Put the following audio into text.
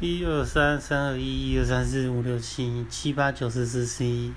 一二三，三二一，一二三四五六七，七八九十十十一。